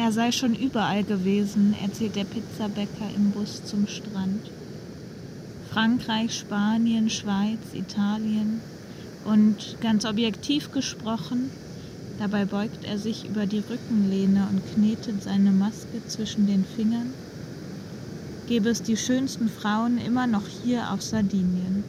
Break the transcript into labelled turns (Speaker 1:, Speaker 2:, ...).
Speaker 1: Er sei schon überall gewesen, erzählt der Pizzabäcker im Bus zum Strand. Frankreich, Spanien, Schweiz, Italien. Und ganz objektiv gesprochen, dabei beugt er sich über die Rückenlehne und knetet seine Maske zwischen den Fingern, gäbe es die schönsten Frauen immer noch hier auf Sardinien.